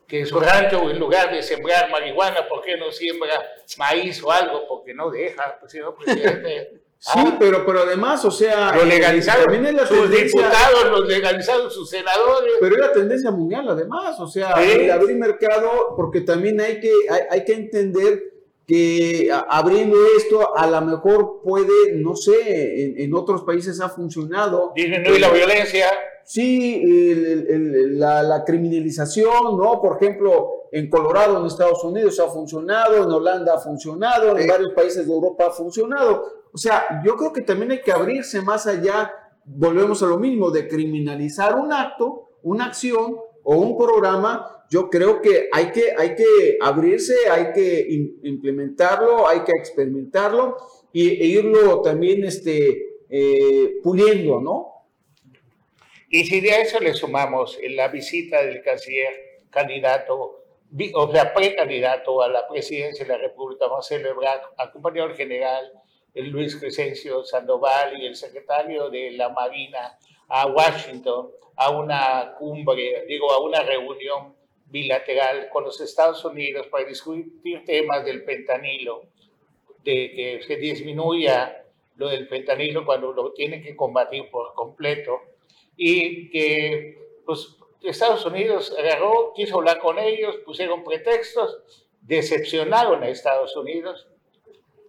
S1: Que en su rancho, en lugar de sembrar marihuana, ¿por qué no siembra maíz o algo? Porque no deja, pues, señor presidente.
S4: sí,
S1: Ah,
S4: pero, pero además, o sea,
S1: lo
S4: eh,
S1: legalizaron
S4: también es la
S1: sus diputados, los legalizaron sus senadores.
S4: pero es la tendencia mundial además, o sea,
S1: Sí.
S4: el abrir mercado, porque también hay que, hay, hay que entender que abriendo esto a lo mejor puede, no sé, en, en otros países ha funcionado.
S1: Disminuir la violencia.
S4: Sí, el- el- el- la, la criminalización, ¿no? Por ejemplo, en Colorado, en Estados Unidos ha funcionado, en Holanda ha funcionado, en
S2: Sí.
S4: varios países de Europa ha funcionado. O sea, yo creo que también hay que abrirse más allá, volvemos a lo mismo, de criminalizar un acto, una acción o un programa. Yo creo que hay que, hay que abrirse, hay que im- implementarlo, hay que experimentarlo y, e irlo también este, eh, puliendo, ¿no?
S1: Y si de eso le sumamos la visita del canciller candidato, o sea, precandidato a la presidencia de la República, Marcelo Ebrard, acompañado del general Luis Crescencio Sandoval y el secretario de la Marina a Washington a una cumbre, digo, a una reunión bilateral con los Estados Unidos para discutir temas del fentanilo, de que se disminuya lo del fentanilo cuando lo tienen que combatir por completo y que pues, Estados Unidos agarró, quiso hablar con ellos, pusieron pretextos, decepcionaron a Estados Unidos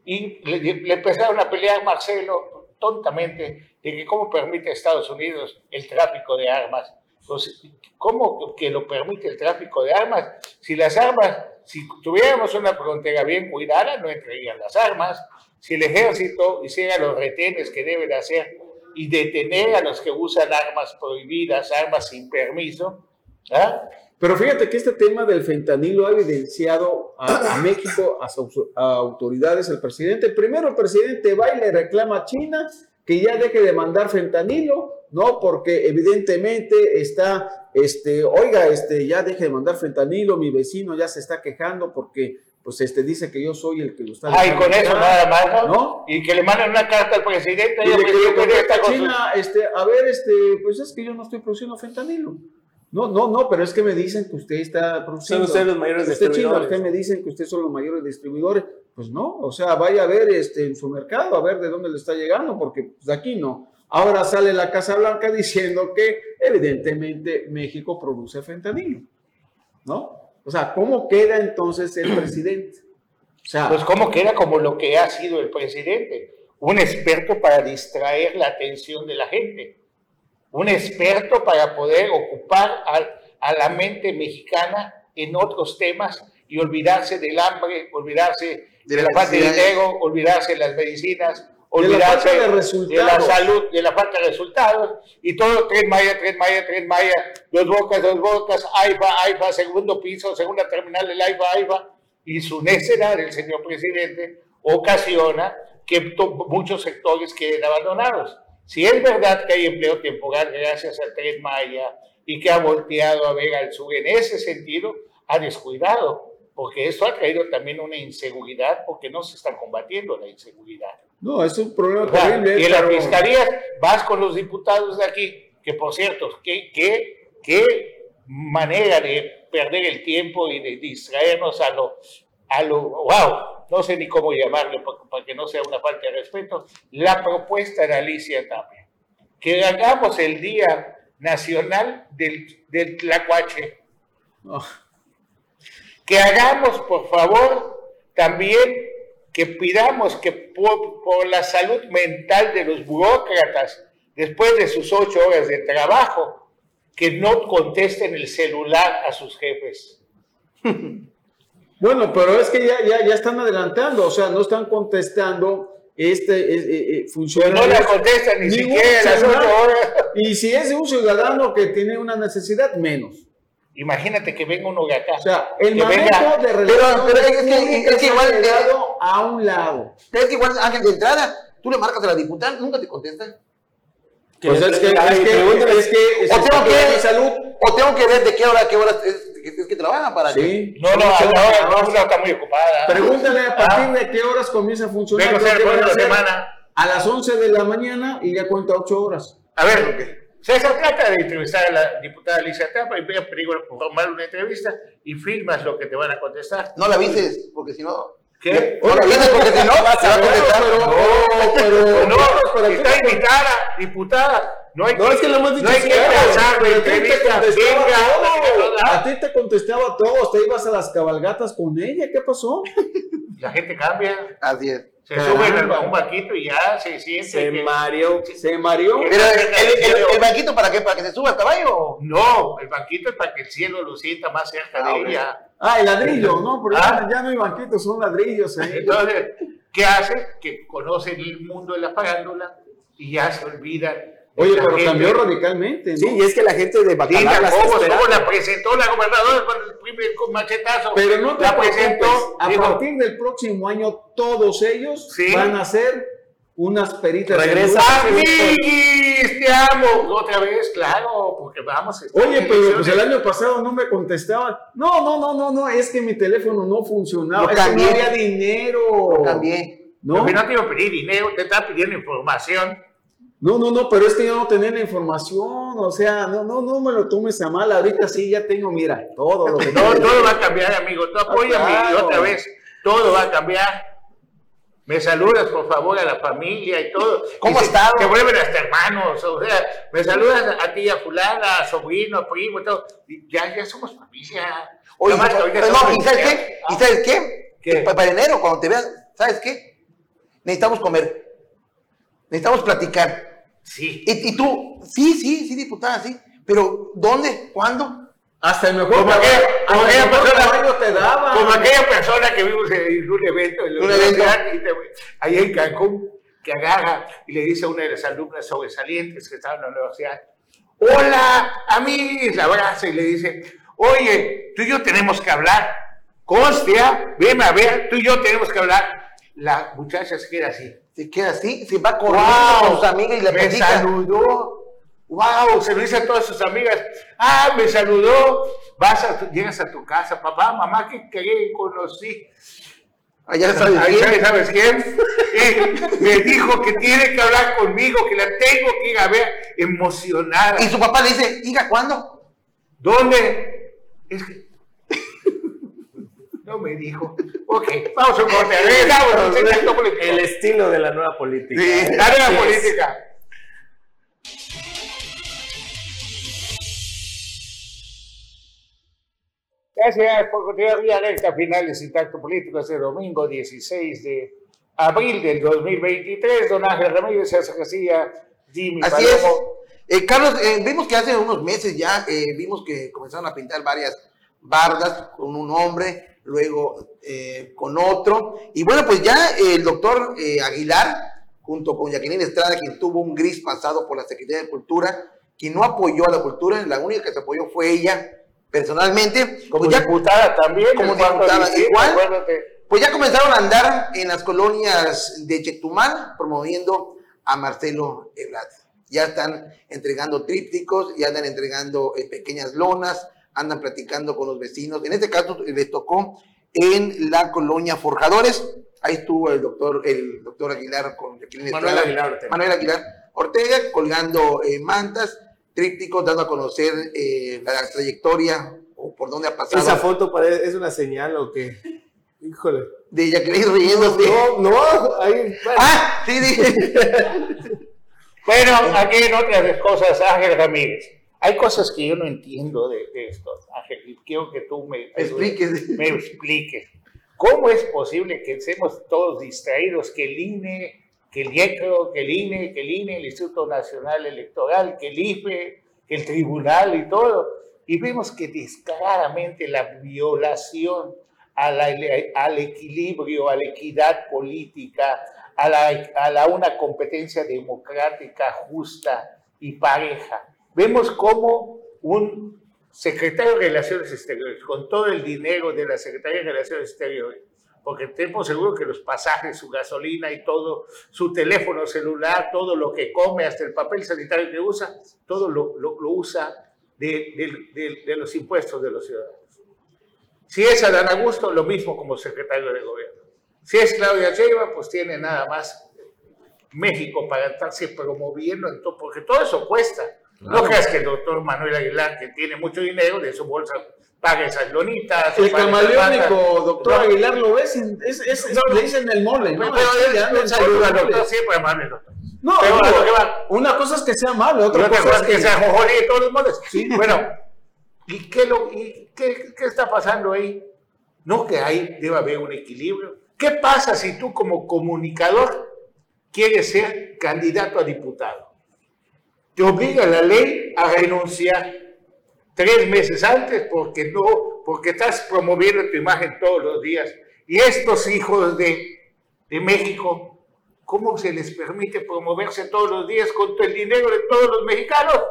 S1: y le, le empezaron a pelear Marcelo tontamente de que cómo permite a Estados Unidos el tráfico de armas. Pues, ¿Cómo que lo permite el tráfico de armas? Si las armas, si tuviéramos una frontera bien cuidada, no entrarían las armas. Si el ejército hiciera los retenes que debe de hacer y detener a los que usan armas prohibidas, armas sin permiso, ¿ah?
S4: Pero fíjate que este tema del fentanilo ha evidenciado a, a México, a, sus a autoridades, el presidente. Primero el presidente va y le reclama a China que ya deje de mandar fentanilo, ¿no? Porque evidentemente está, este, oiga, este, ya deje de mandar fentanilo, mi vecino ya se está quejando porque, pues, este, dice que yo soy el que lo está...
S1: Ay,
S4: dejando
S1: con eso nada más, ¿no?
S4: ¿no?
S1: Y que le manden una carta al presidente.
S4: Y
S1: oye,
S4: le, que le China, este, a ver, este, pues es que yo no estoy produciendo fentanilo. No, no, no, pero es que me dicen que usted está produciendo.
S3: Son ustedes los mayores
S4: Usted, China,
S3: distribuidores.
S4: usted me dicen que ustedes son los mayores distribuidores. Pues no, o sea, vaya a ver este, en su mercado, a ver de dónde le está llegando, porque pues, de aquí no. Ahora sale la Casa Blanca diciendo que evidentemente México produce fentanilo, ¿no? O sea, ¿cómo queda entonces el presidente? O sea,
S1: Pues como queda como lo que ha sido el presidente, un experto para distraer la atención de la gente, un experto para poder ocupar a, a la mente mexicana en otros temas y olvidarse del hambre, olvidarse de, la falta de dinero, olvidarse de las medicinas,
S4: De la
S1: olvidarse
S4: falta de
S1: de la
S4: resultados.
S1: salud, de la falta de resultados, y todo Tren Maya, Tren Maya, Tren Maya, dos bocas, dos bocas, AIFA, AIFA, segundo piso, segunda terminal del AIFA, AIFA, y su necedad del señor presidente ocasiona que muchos sectores queden abandonados. Si es verdad que hay empleo temporal gracias al Tren Maya y que ha volteado a ver al sur en ese sentido, ha descuidado, porque esto ha traído también una inseguridad, porque no se está combatiendo la inseguridad.
S4: No, es un problema
S1: O sea,
S4: terrible.
S1: y en la
S4: pero-
S1: fiscalía vas con los diputados de aquí, que por cierto, qué, qué, qué manera de perder el tiempo y de distraernos a lo, a lo, wow, no sé ni cómo llamarle para, para que no sea una falta de respeto, la propuesta de Alicia Tapia. Que hagamos el Día Nacional del, del Tlacuache.
S4: No.
S1: Que hagamos, por favor, también que pidamos que por, por la salud mental de los burócratas, después de sus ocho horas de trabajo, que no contesten el celular a sus jefes.
S4: Bueno, pero es que ya, ya, ya están adelantando, o sea, no están contestando este eh, eh, eh,
S1: Pues
S4: funcionario.
S1: no la contestan ni siquiera las ocho horas.
S4: Y si es un ciudadano que tiene una necesidad, menos.
S1: Imagínate que venga uno de acá.
S4: O sea, el
S1: Que
S4: manejo
S1: venga.
S4: de relaciones
S2: pero es que- es que
S4: públicas
S2: igual-
S4: ha quedado a un lado.
S2: Es que igual, Ángel, de entrada, tú le marcas a la diputada, nunca te contestan.
S4: Pues es que, es que,
S3: pregúntale-
S4: es que, es
S2: O tengo
S4: que salud.
S2: O tengo que ver de qué hora qué hora es, es que trabajan para
S4: Sí.
S1: No, no, la hora no, no, está muy ocupada.
S4: Pregúntale a partir de qué horas comienza a funcionar.
S1: Vengo a la semana.
S4: A las 11 de la mañana y ya cuenta 8 horas.
S1: A ver, César trata de entrevistar a la diputada Alicia Tapa y ve a peligro por tomar una entrevista y filmas lo que te van a contestar.
S2: No la avises, porque si no.
S1: ¿Qué?
S2: No porque si no, vas a contestar.
S4: No, pero.
S1: No, está invitada, diputada. No hay
S3: No, es que lo hemos dicho
S1: no hay que de
S4: Pero a ti te contestaba todo. A ti te contestaba todo. Te ibas a las cabalgatas con ella. ¿Qué pasó?
S1: La gente cambia,
S2: Así es.
S1: Se
S4: Caramba.
S1: suben a un banquito y ya se siente.
S3: Se
S1: que-
S3: mareó.
S4: Se mareó.
S2: Pero el, el- el- el banquito, ¿para qué? ¿Para que se suba el caballo?
S1: No, el banquito es para que el cielo lo sienta más cerca
S2: Ah,
S1: de ella.
S4: Ah, el ladrillo, ¿no? Pero
S1: Ah.
S4: ya, no hay banquitos, son ladrillos ahí.
S1: Entonces, ¿qué hace? Que conocen el mundo de la farándula y ya se olvidan.
S4: Oye, pero
S1: gente.
S4: cambió radicalmente, ¿no?
S3: Sí, y es que la gente de Bacalar
S1: Diga
S3: la
S1: cómo, la presentó la gobernadora con el primer machetazo.
S4: Pero no te
S1: la presentó.
S4: a
S1: dijo,
S4: partir del próximo año todos ellos
S1: Sí.
S4: van a ser unas peritas.
S3: Regresa.
S1: Amiguis, te amo. Otra vez, claro, porque vamos. a estar
S4: Oye, pero pues el año pasado no me contestaban. No, no, no, no, no, es que mi teléfono no funcionaba,
S2: Lo
S4: es que no
S2: cambié.
S4: había dinero.
S2: También.
S4: ¿No?
S1: Porque no te iba a pedir dinero, te estaba pidiendo información.
S4: No, no, no, pero es que yo no tenía la información, o sea, no, no, no me lo tomes a mal, ahorita sí ya tengo, mira, todo lo que
S1: No, todo va a cambiar, amigo. Tú apóyame
S4: claro.
S1: otra vez. Todo va a cambiar. Me saludas, por favor, a la familia y todo.
S2: ¿Cómo has estado?
S1: Se vuelven hasta hermanos. O sea, me saludas a ti, a fulana, a sobrino, a primo, todo. Ya, ya somos familia.
S2: Oye,
S1: Nada más que ahorita
S2: pero
S1: somos
S2: no, ¿y sabes qué? ¿Y sabes qué?
S1: ¿Qué?
S2: Pa- Para enero, cuando te vean, ¿sabes qué? Necesitamos comer. Necesitamos platicar.
S1: Sí.
S2: Y, y tú, sí, sí, sí, diputada, sí. Pero, ¿dónde? ¿Cuándo?
S4: Hasta el mejor
S1: Como aquella- como
S4: el
S1: aquella persona-
S4: te daba.
S1: Como aquella persona que vimos en un evento en
S2: Un evento.
S1: universidad, y te- ahí en Cancún, que agarra y le dice a una de las alumnas sobresalientes que estaba en la universidad, hola, amigos, la abraza y le dice, oye, tú y yo tenemos que hablar, Costia, veme a ver, tú y yo tenemos que hablar. La muchacha se queda así.
S2: Se queda así, se va corriendo
S1: ¡Wow!
S2: con sus amigas y le
S1: me
S2: platica.
S1: saludó. ¡Wow! Se lo dice a todas sus amigas. ¡Ah, me saludó! Vas a llegas a tu casa, papá, mamá, que que conocí.
S2: Allá sabes
S1: Ahí
S2: quién.
S1: sabes, ¿sabes quién? Eh, me dijo que tiene que hablar conmigo, que la tengo que ir a ver emocionada.
S2: Y su papá le dice, hija, ¿cuándo?
S1: ¿Dónde? Es que... Me dijo. Ok, vamos a un corte. Regresamos.
S3: El estilo de la nueva política.
S1: Sí, la nueva política. Gracias por continuar vía recta final de Sintacto Político este domingo 16 de abril del 2023. Don Ángel Ramírez, César Casilla, Jimmy
S2: Así es. Eh, Carlos, eh, vimos que hace unos meses ya eh, vimos que comenzaron a pintar varias bardas con un hombre, luego eh, con otro. Y bueno, pues ya el doctor eh, Aguilar, junto con Jacqueline Estrada, quien tuvo un gris pasado por la Secretaría de Cultura, quien no apoyó a la cultura, la única que se apoyó fue ella personalmente.
S1: Como
S2: pues ya,
S1: diputada también.
S2: como diputada, igual. pues ya comenzaron a andar en las colonias de Chetumal promoviendo a Marcelo Ebrard. Ya están entregando trípticos, ya andan entregando eh, pequeñas lonas, andan platicando con los vecinos. En este caso les tocó en la colonia Forjadores. Ahí estuvo el doctor, el doctor Aguilar con Jacqueline
S3: Manuel
S2: Estrada.
S3: Aguilar Ortega.
S2: Manuel Aguilar Ortega, colgando eh, mantas, trípticos, dando a conocer eh, la trayectoria o por dónde ha pasado
S3: Esa foto parece, es una señal o qué. Híjole.
S2: de Jacqueline riéndose.
S3: No, no, ahí. bueno.
S2: Ah, sí, sí.
S1: Bueno, aquí en otras cosas, Ángel Ramírez. Hay cosas que yo no entiendo de, de esto, Ángel, y quiero que tú me,
S2: Explíquese.
S1: me expliques. ¿Cómo es posible que estemos todos distraídos, que el INE, que el IECRO, que el INE, que el INE, el Instituto Nacional Electoral, que el IFE, que el Tribunal y todo, y vemos que descaradamente la violación a la- al equilibrio, a la equidad política, a, la, a la una competencia democrática, justa y pareja. Vemos cómo un secretario de Relaciones Exteriores, con todo el dinero de la Secretaría de Relaciones Exteriores, porque tenemos seguro que los pasajes, su gasolina y todo, su teléfono celular, todo lo que come, hasta el papel sanitario que usa, todo lo, lo, lo usa de, de, de, los impuestos de los ciudadanos. Si es Adán Augusto, lo mismo como secretario de gobierno. Si es Claudia Sheinbaum, pues tiene nada más México para estarse promoviendo, en todo, porque todo eso cuesta. Claro. No creas que el doctor Manuel Aguilar, que tiene mucho dinero, de su bolsa paga esas lonitas.
S4: El camaleónico doctor. Aguilar lo ves, en, es, es, es no, le dicen el mole, ¿no?
S1: Pero él saluda al doctor, siempre amable doctor.
S4: No, pero, una cosa es que sea malo, otra,
S1: otra
S4: cosa
S1: es que, que sea jojone y todos los moles. Sí. Bueno, ¿y, qué, lo, y qué, qué está pasando ahí? No que ahí debe haber un equilibrio. ¿Qué pasa si tú como comunicador quieres ser candidato a diputado? Te obliga la ley a renunciar tres meses antes porque no, porque estás promoviendo tu imagen todos los días. Y estos hijos de, de México ¿Cómo se les permite promoverse todos los días con el dinero de todos los mexicanos?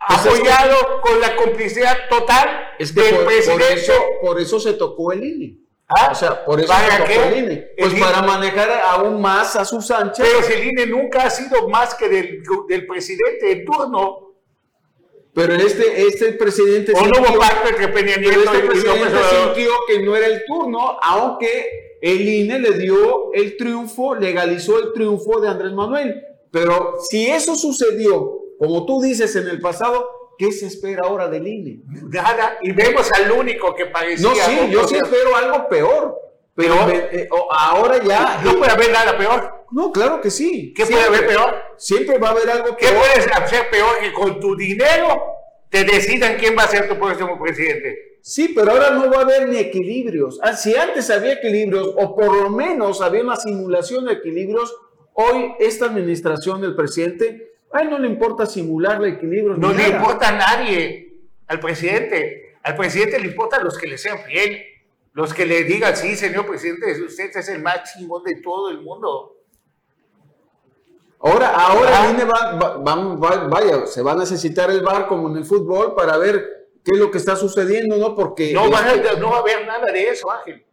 S1: Apoyado es que, con la complicidad total
S4: es que
S1: del
S4: por,
S1: presidente.
S4: Por eso, por eso, se tocó el INE.
S1: ¿Ah?
S4: O sea, por eso tocó
S1: qué?
S4: el INE. Pues
S1: el
S4: para
S1: INE.
S4: manejar aún más a sus anchas.
S1: Pero si el INE nunca ha sido más que del, del presidente en turno.
S4: Pero este, este presidente.
S1: O no hubo pacto entre Peña Nieto
S4: este presidente sintió que no era el turno, aunque el INE le dio el triunfo, legalizó el triunfo de Andrés Manuel. Pero si eso sucedió, como tú dices en el pasado, ¿qué se espera ahora del INE?
S1: Nada, y vemos al único que parecía.
S4: No, sí, yo sí espero algo peor. Pero eh, ahora ya.
S1: No puede haber nada peor.
S4: No, claro que sí.
S1: ¿Qué puede
S4: Siempre-
S1: haber peor?
S4: Siempre va a haber algo
S1: ¿Qué
S4: peor.
S1: puedes hacer peor que con tu dinero te decidan quién va a ser tu próximo presidente?
S4: Sí, pero ahora no va a haber ni equilibrios. Ah, Si antes había equilibrios, o por lo menos había una simulación de equilibrios, hoy esta administración del presidente, a él no le importa simular el equilibrio.
S1: No le
S4: nada.
S1: importa a nadie, al presidente. Al presidente le importan los que le sean fiel, los que le digan, sí, señor presidente, usted es el más chingón de todo el mundo.
S4: Ahora, ahora
S1: Ah.
S4: el INE va, va- va- va- vaya, se va a necesitar el VAR como en el fútbol para ver qué es lo que está sucediendo, ¿no? Porque
S1: No va,
S4: este,
S1: a, no va a haber nada de eso, Ángel.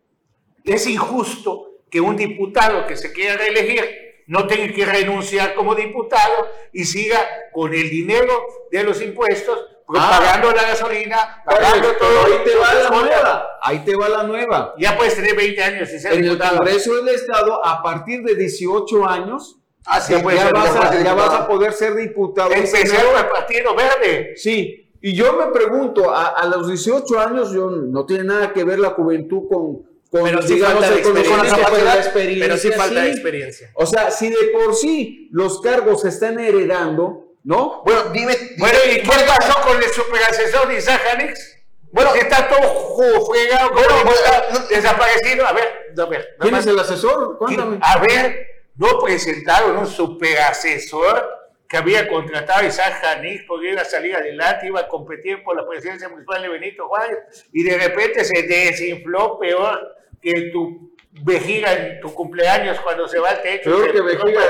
S1: Es injusto que un diputado que se quiera reelegir no tenga que renunciar como diputado y siga con el dinero de los impuestos, pues,
S4: Ah.
S1: pagando la gasolina, pagando todo.
S4: ahí te va la nueva, ahí te va la nueva.
S1: Ya puedes tener 20 años y ser
S4: En el
S1: diputado.
S4: Congreso del Estado, a partir de 18 años,
S2: Ah,
S1: Ya
S4: vas a, ya vas poder ser diputado.
S1: Empezó el Partido Verde.
S4: Sí, y yo me pregunto, a, a los 18 años yo no tiene nada que ver la juventud con, con
S3: Pero sí
S4: digamos,
S3: falta
S4: conocimiento,
S3: experiencia.
S4: pero la experiencia.
S3: Pero sí falta de
S4: sí.
S3: experiencia.
S4: O sea, si de por sí los cargos se están heredando, ¿no?
S2: Bueno, dime. dime-
S1: Bueno, ¿y qué pasó con el superasesor Isaac Hanix? Bueno, está todo fregado,
S2: Bueno,
S1: como
S2: bueno,
S1: está
S2: no-
S1: desaparecido. A ver, a ver.
S4: ¿Quién
S1: más.
S4: es el asesor? Cuéntame.
S1: A ver, no presentaron un superasesor que había contratado a Isaac Hanix porque iba a salir adelante, iba a competir por la presidencia municipal de Benito Juárez, y de repente se desinfló peor que tu vejiga en tu cumpleaños cuando se va al techo.
S4: Peor que vejiga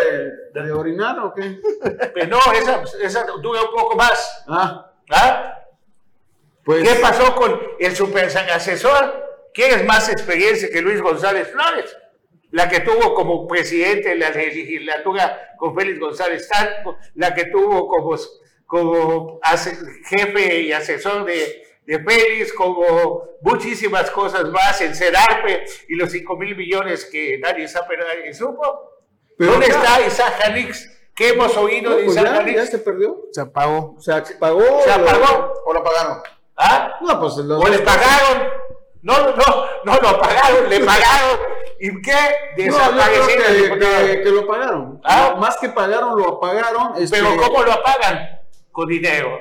S4: de, de orinar o qué?
S1: Pero no, esa, esa dura un poco más.
S4: Ah,
S1: ¿Ah?
S4: pues.
S1: ¿Qué pasó con el superasesor? ¿Tienes más experiencia que Luis González Flores? La que tuvo como presidente en la legislatura con Félix González Tanco, la que tuvo como, como jefe y asesor de, de Félix, como muchísimas cosas más en Cerarpe y los 5 mil millones que nadie sabe, nadie supo.
S4: Pero
S1: ¿Dónde
S4: ya-
S1: está Isaac Hanix? ¿Qué hemos oído
S4: No,
S1: de
S4: pues
S1: Isaac
S4: ya,
S1: Hanix?
S4: ya se perdió.
S3: Se apagó.
S4: O sea, se pagó.
S1: ¿Se apagó?
S2: ¿O lo pagaron?
S1: ¿Ah?
S4: No, pues los
S1: ¿O le pagaron? No, no, no lo pagaron, le pagaron. ¿Y qué?
S4: No, creo
S1: el
S4: que, que- que lo pagaron.
S1: ¿Ah?
S4: Más que pagaron, lo apagaron. este,
S1: Pero ¿cómo lo apagan? Con dinero.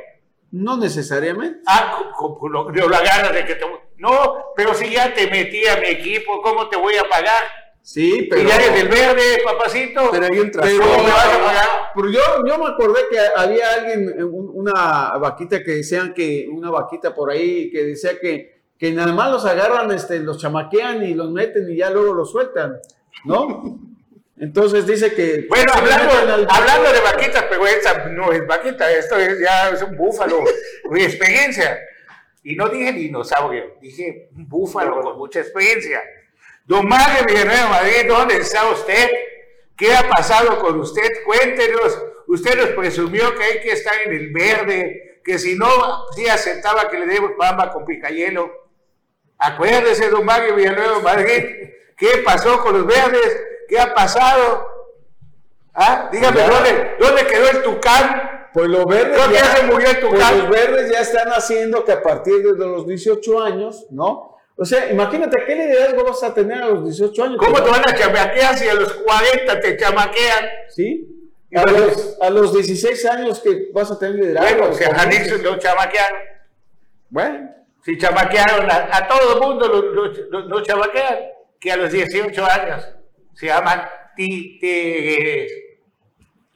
S4: No necesariamente.
S1: Ah, lo, lo agarras de que te... No, pero si ya te metí a mi equipo, ¿cómo te voy a pagar?
S4: Sí, pero.
S1: y ya eres del verde, papacito.
S3: Pero hay un
S4: Pero,
S3: trasfondo.
S1: ¿Cómo me vas a pagar?
S4: pero yo, yo me acordé que había alguien, eh, un- una vaquita que decían que, una vaquita por ahí que decía que, que nada más los agarran, este, los chamaquean y los meten y ya luego los sueltan, ¿no? Entonces dice que.
S1: Bueno, hablando, hablando de vaquitas, pero esa no es vaquita, esto es ya es un búfalo, mi experiencia. Y no dije dinosaurio, dije un búfalo con mucha experiencia. Don Mario Villanueva Madrid, ¿dónde está usted? ¿Qué ha pasado con usted? Cuéntenos. Usted nos presumió que hay que estar en el verde, que si no, sí aceptaba que le demos pamba con picayelo. Acuérdese, don Mario Villanueva Madrid, ¿qué pasó con los verdes? ¿Qué ha pasado? ¿Ah? Dígame,
S4: Ya.
S1: ¿dónde, ¿dónde quedó el tucán?
S4: Pues los verdes.
S1: Que ya se murió el
S4: pues
S1: tucán.
S4: los verdes ya están haciendo que a partir de los 18 años, ¿no? O sea, imagínate qué liderazgo vas a tener a los 18 años.
S1: ¿Cómo
S4: Pues,
S1: te van a chamaquear si a los 40 te chamaquean?
S4: ¿Sí? A los, a los 16 años que vas a tener liderazgo.
S1: Bueno, si a. Nixon lo chamaquearon.
S4: Bueno,
S1: Si chamaquearon a, a todo el mundo, lo, lo- lo- que a los 18 años se llaman títeres.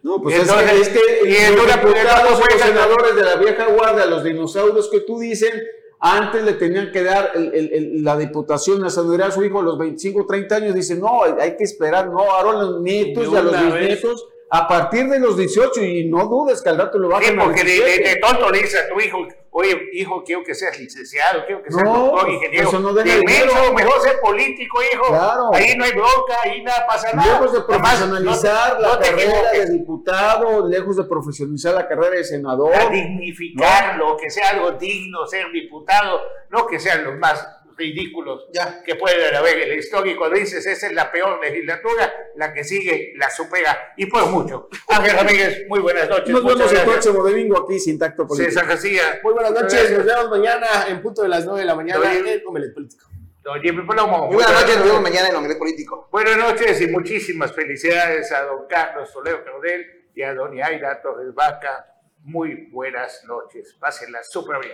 S4: no, pues es,
S1: entonces-
S4: que, es que
S1: y
S4: los
S1: entonces, pues,
S4: diputados
S1: ¿cómo
S4: y los senadores de la vieja guardia, los dinosaurios que tú dicen, antes le tenían que dar el- el- el- la diputación, la senaduría a su hijo a los 25, 30 años, dicen, no, hay que esperar, no, ahora a los nietos y a los bisnietos a partir de los 18 y no dudes que al rato lo
S1: Sí,
S4: bajan a
S1: porque de, de-
S4: 17.
S1: de tonto le dice a tu hijo, oye, hijo, quiero que seas licenciado, quiero que seas
S4: No,
S1: doctor, ingeniero.
S4: eso no deja
S1: de
S4: dinero.
S1: menso, mejor ser político, hijo.
S4: Claro.
S1: Ahí no hay bronca, ahí nada pasa nada.
S4: Lejos de
S1: Además,
S4: profesionalizar
S1: no
S4: la
S1: no
S4: carrera de diputado, lejos de profesionalizar la carrera de senador.
S1: a dignificarlo, que sea algo digno ser diputado, no que sean los más ridículos
S2: Ya.
S1: que pueden haber en la historia. Y cuando dices esa es la peor legislatura, la que sigue la supera y por mucho. Ángel Ramírez, muy buenas noches.
S4: Nos vemos el
S1: gracias.
S4: próximo domingo aquí sin tacto político.
S1: César García.
S3: Muy buenas noches, nos vemos mañana en punto de las 9 de la mañana en Omelet Político.
S1: Don Jimmy Palomo.
S2: Muy buenas noches, nos vemos mañana en Hombre Político.
S1: Buenas noches y muchísimas felicidades a don Carlos Toledo Cardel y a doña Aira Torres Vaca. Muy buenas noches. Pásenla súper bien.